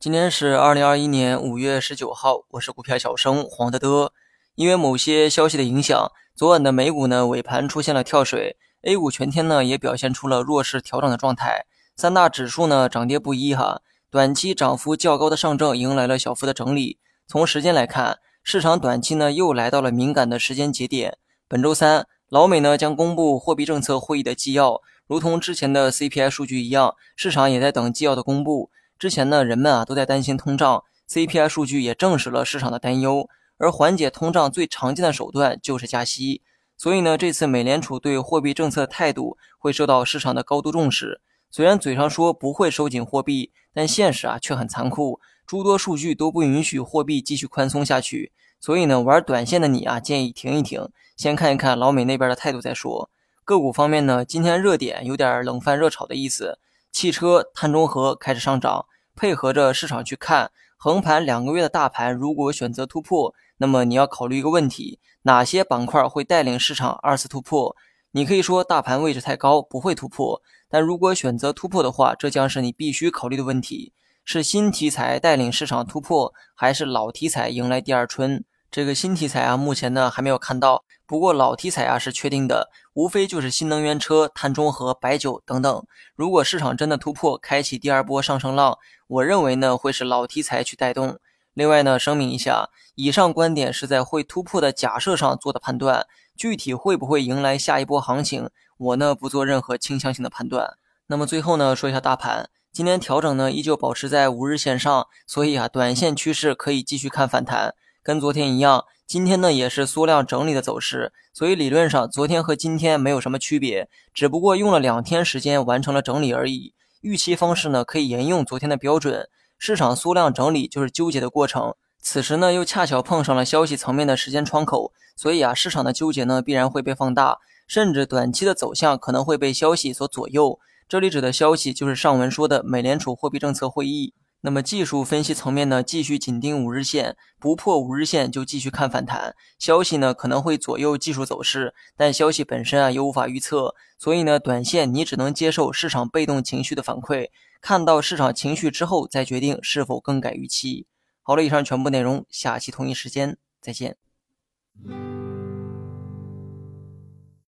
今天是二零二一年五月十九号，我是股票小生黄德德。因为某些消息的影响，昨晚的美股呢尾盘出现了跳水，A 股全天呢也表现出了弱势调整的状态，三大指数呢涨跌不一哈。短期涨幅较高的上证迎来了小幅的整理。从时间来看，市场短期呢又来到了敏感的时间节点。本周三，老美呢将公布货币政策会议的纪要，如同之前的 CPI 数据一样，市场也在等纪要的公布。之前呢，人们啊都在担心通胀，CPI 数据也证实了市场的担忧。而缓解通胀最常见的手段就是加息，所以呢，这次美联储对货币政策态度会受到市场的高度重视。虽然嘴上说不会收紧货币，但现实啊却很残酷，诸多数据都不允许货币继续宽松下去。所以呢，玩短线的你啊，建议停一停，先看一看老美那边的态度再说。个股方面呢，今天热点有点冷饭热炒的意思。汽车、碳中和开始上涨，配合着市场去看横盘两个月的大盘，如果选择突破，那么你要考虑一个问题：哪些板块会带领市场二次突破？你可以说大盘位置太高不会突破，但如果选择突破的话，这将是你必须考虑的问题：是新题材带领市场突破，还是老题材迎来第二春？这个新题材啊，目前呢还没有看到。不过老题材啊是确定的，无非就是新能源车、碳中和、白酒等等。如果市场真的突破，开启第二波上升浪，我认为呢会是老题材去带动。另外呢，声明一下，以上观点是在会突破的假设上做的判断，具体会不会迎来下一波行情，我呢不做任何倾向性的判断。那么最后呢，说一下大盘，今天调整呢依旧保持在五日线上，所以啊，短线趋势可以继续看反弹。跟昨天一样，今天呢也是缩量整理的走势，所以理论上昨天和今天没有什么区别，只不过用了两天时间完成了整理而已。预期方式呢可以沿用昨天的标准，市场缩量整理就是纠结的过程。此时呢又恰巧碰上了消息层面的时间窗口，所以啊市场的纠结呢必然会被放大，甚至短期的走向可能会被消息所左右。这里指的消息就是上文说的美联储货币政策会议。那么技术分析层面呢，继续紧盯五日线，不破五日线就继续看反弹。消息呢可能会左右技术走势，但消息本身啊又无法预测，所以呢，短线你只能接受市场被动情绪的反馈，看到市场情绪之后再决定是否更改预期。好了，以上全部内容，下期同一时间再见。